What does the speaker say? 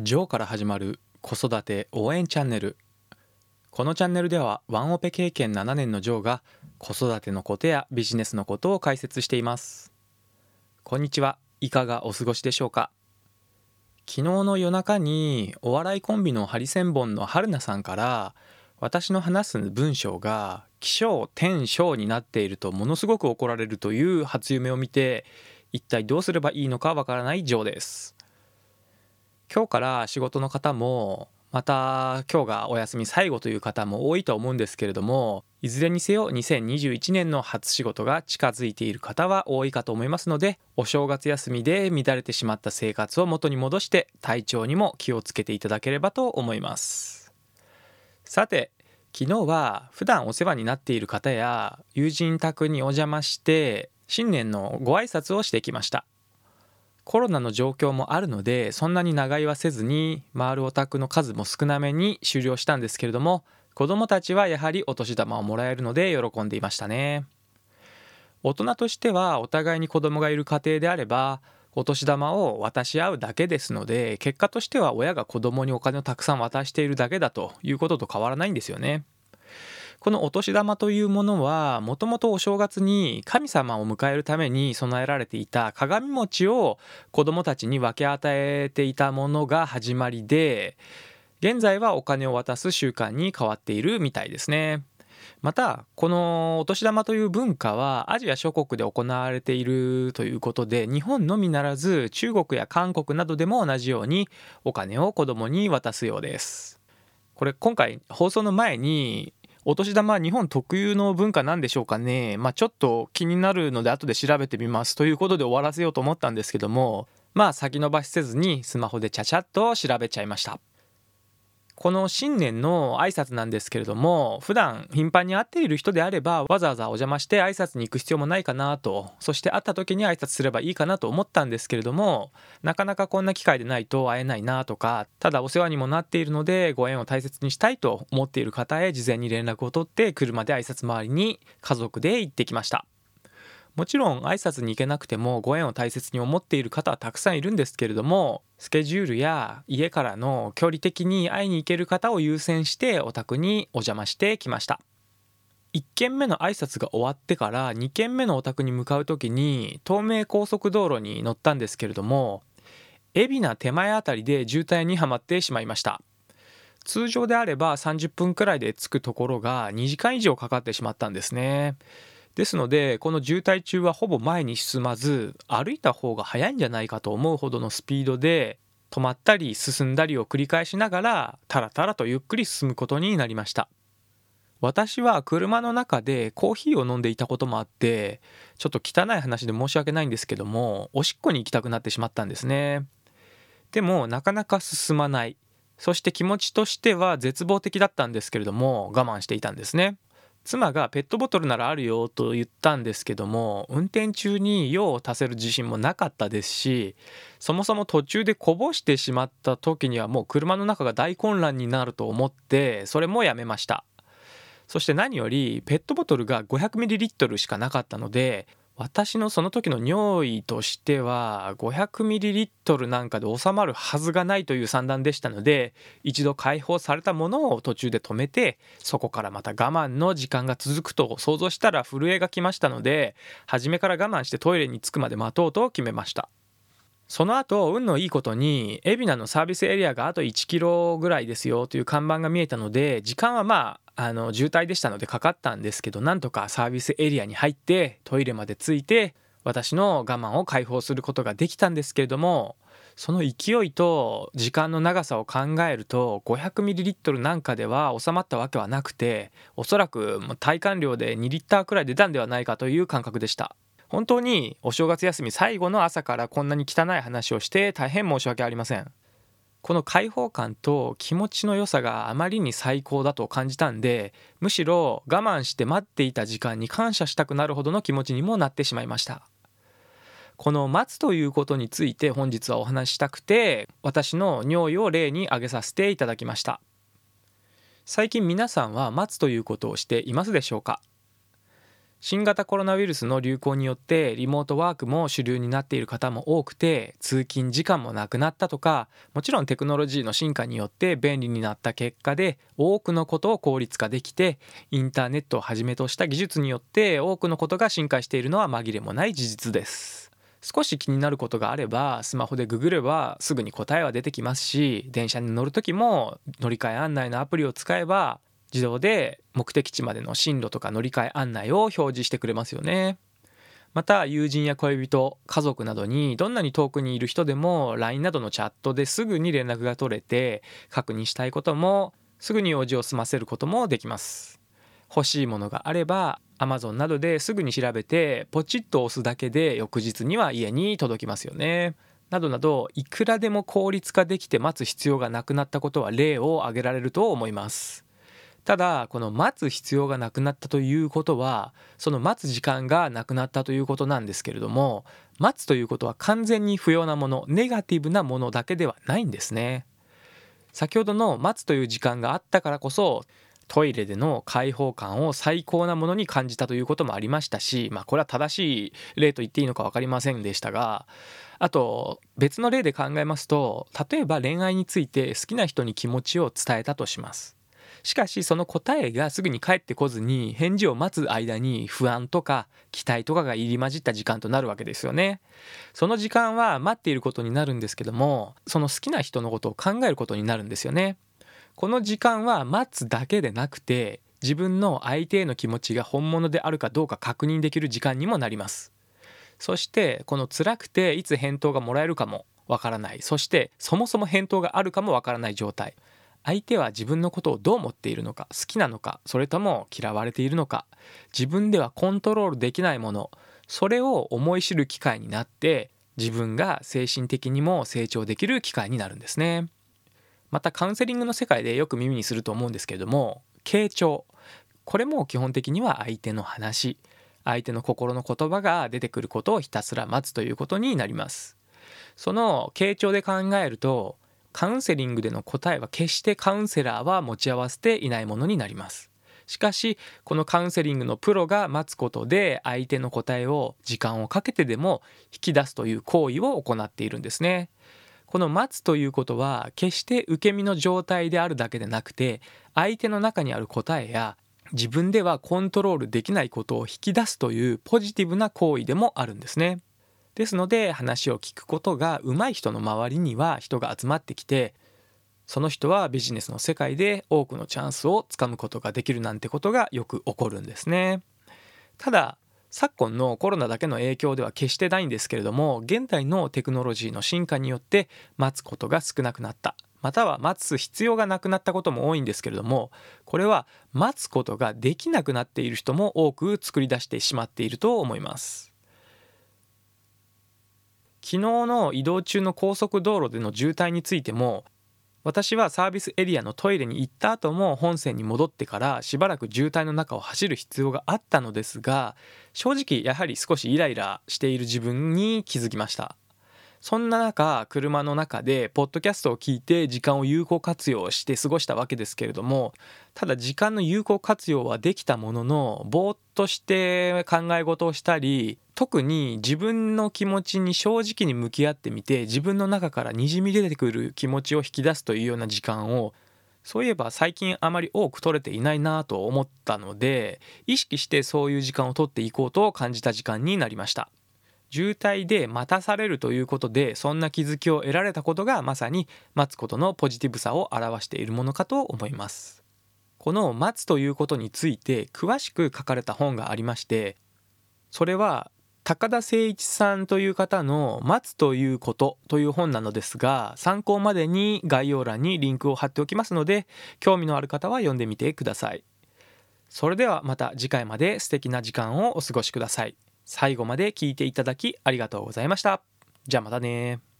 ジョーから始まる子育て応援チャンネル。このチャンネルではワンオペ経験7年のジョーが子育てのことやビジネスのことを解説しています。こんにちは。いかがお過ごしでしょうか？昨日の夜中にお笑いコンビのハリセンボンの春菜さんから私の話す文章が起承転承になっているとものすごく怒られるという初夢を見て一体どうすればいいのかわからないジョーです。今日から仕事の方もまた今日がお休み最後という方も多いと思うんですけれどもいずれにせよ2021年の初仕事が近づいている方は多いかと思いますのでお正月休みで乱れてしまった生活を元に戻して体調にも気をつけていただければと思います。さて昨日は普段お世話になっている方や友人宅にお邪魔して新年のご挨拶をしてきました。コロナの状況もあるのでそんなに長居はせずに回るお宅の数も少なめに終了したんですけれども子どもたちはやはりお年玉をもらえるので喜んでいましたね。大人としてはお互いに子供がいる家庭であればお年玉を渡し合うだけですので結果としては親が子供にお金をたくさん渡しているだけだということと変わらないんですよね。このお年玉というものはもともとお正月に神様を迎えるために備えられていた鏡餅を子どもたちに分け与えていたものが始まりで現在はお金を渡す習慣に変わっているみたいですね。またこのお年玉という文化はアジア諸国で行われているということで日本のみならず中国や韓国などでも同じようにお金を子供に渡すようです。これ今回放送の前にお年玉は日本特有の文化なんでしょうかね。まあちょっと気になるので後で調べてみますということで終わらせようと思ったんですけども、まあ先延ばしせずにスマホでちゃちゃっと調べちゃいました。この新年の挨拶なんですけれども普段頻繁に会っている人であればわざわざお邪魔して挨拶に行く必要もないかなとそして会った時に挨拶すればいいかなと思ったんですけれどもなかなかこんな機会でないと会えないなとかただお世話にもなっているのでご縁を大切にしたいと思っている方へ事前に連絡を取って車で挨拶回りに家族で行ってきました。もちろん挨拶に行けなくてもご縁を大切に思っている方はたくさんいるんですけれどもスケジュールや家からの距離的に会いに行ける方を優先してお宅にお邪魔してきました。1軒目の挨拶が終わってから2軒目のお宅に向かう時に東名高速道路に乗ったんですけれども海老名手前あたりで渋滞にはまってしまいました。通常であれば30分くらいで着くところが2時間以上かかってしまったんですね。ですのでこの渋滞中はほぼ前に進まず歩いた方が早いんじゃないかと思うほどのスピードで止まったり進んだりを繰り返しながらタラタラとゆっくり進むことになりました。私は車の中でコーヒーを飲んでいたこともあってちょっと汚い話で申し訳ないんですけどもおしっこに行きたくなってしまったんですね。でもなかなか進まない。そして気持ちとしては絶望的だったんですけれども我慢していたんですね。妻がペットボトルならあるよと言ったんですけども運転中に用を足せる自信もなかったですしそもそも途中でこぼしてしまった時にはもう車の中が大混乱になると思ってそれもやめました。そして何よりペットボトルが 500ml しかなかったので私のその時の尿意としては 500ml なんかで収まるはずがないという算段でしたので一度解放されたものを途中で止めてそこからまた我慢の時間が続くと想像したら震えが来ましたので初めから我慢してトイレに着くまで待とうと決めました。その後運のいいことに海老名のサービスエリアがあと1キロぐらいですよという看板が見えたので時間はまああの渋滞でしたのでかかったんですけどなんとかサービスエリアに入ってトイレまで着いて私の我慢を解放することができたんですけれどもその勢いと時間の長さを考えると 500ml なんかでは収まったわけはなくておそらく体感量で2リッターくらい出たんではないかという感覚でした。本当にお正月休み最後の朝からこんなに汚い話をして大変申し訳ありません。この開放感と気持ちの良さがあまりに最高だと感じたんでむしろ我慢して待っていた時間に感謝したくなるほどの気持ちにもなってしまいました。この待つということについて本日はお話したくて私の尿意を例に挙げさせていただきました。最近皆さんは待つということをしていますでしょうか？新型コロナウイルスの流行によってリモートワークも主流になっている方も多くて通勤時間もなくなったとかもちろんテクノロジーの進化によって便利になった結果で多くのことを効率化できてインターネットをはじめとした技術によって多くのことが進化しているのは紛れもない事実です。少し気になることがあればスマホでググればすぐに答えは出てきますし電車に乗る時も乗り換え案内のアプリを使えば自動で目的地までの進路とか乗り換え案内を表示してくれますよね。また友人や恋人家族などにどんなに遠くにいる人でも LINE などのチャットですぐに連絡が取れて確認したいこともすぐに用事を済ませることもできます。欲しいものがあれば Amazon などですぐに調べてポチッと押すだけで翌日には家に届きますよね。などなどいくらでも効率化できて待つ必要がなくなったことは例を挙げられると思います。ただこの待つ必要がなくなったということはその待つ時間がなくなったということなんですけれども待つということは完全に不要なものネガティブなものだけではないんですね。先ほどの待つという時間があったからこそトイレでの開放感を最高なものに感じたということもありましたし、まあ、これは正しい例と言っていいのか分かりませんでしたがあと別の例で考えますと例えば恋愛について好きな人に気持ちを伝えたとします。しかしその答えがすぐに返ってこずに返事を待つ間に不安とか期待とかが入り混じった時間となるわけですよね。その時間は待っていることになるんですけどもその好きな人のことを考えることになるんですよね。この時間は待つだけでなくて自分の相手への気持ちが本物であるかどうか確認できる時間にもなります。そしてこの辛くていつ返答がもらえるかもわからないそしてそもそも返答があるかもわからない状態相手は自分のことをどう思っているのか好きなのかそれとも嫌われているのか自分ではコントロールできないものそれを思い知る機会になって自分が精神的にも成長できる機会になるんですね。またカウンセリングの世界でよく耳にすると思うんですけれども傾聴これも基本的には相手の話相手の心の言葉が出てくることをひたすら待つということになります。その傾聴で考えるとカウンセリングでの答えは決してカウンセラーは持ち合わせていないものになります。しかしこのカウンセリングのプロが待つことで相手の答えを時間をかけてでも引き出すという行為を行っているんですね。この待つということは決して受け身の状態であるだけでなくて相手の中にある答えや自分ではコントロールできないことを引き出すというポジティブな行為でもあるんですね。ですので話を聞くことが上手い人の周りには人が集まってきてその人はビジネスの世界で多くのチャンスをつかむことができるなんてことがよく起こるんですね。ただ昨今のコロナだけの影響では決してないんですけれども現代のテクノロジーの進化によって待つことが少なくなったまたは待つ必要がなくなったことも多いんですけれどもこれは待つことができなくなっている人も多く作り出してしまっていると思います。昨日の移動中の高速道路での渋滞についても私はサービスエリアのトイレに行った後も本線に戻ってからしばらく渋滞の中を走る必要があったのですが正直やはり少しイライラしている自分に気づきました。そんな中車の中でポッドキャストを聞いて時間を有効活用して過ごしたわけですけれどもただ時間の有効活用はできたもののぼーっとして考え事をしたり特に自分の気持ちに正直に向き合ってみて自分の中からにじみ出てくる気持ちを引き出すというような時間をそういえば最近あまり多く取れていないなと思ったので意識してそういう時間を取っていこうと感じた時間になりました。渋滞で待たされるということでそんな気づきを得られたことがまさに待つことのポジティブさを表しているものかと思います。この待つということについて詳しく書かれた本がありましてそれは高田誠一さんという方の「待つということ」という本なのですが参考までに概要欄にリンクを貼っておきますので興味のある方は読んでみてください。それではまた次回まで素敵な時間をお過ごしください。最後まで聞いていただきありがとうございました。じゃあまたね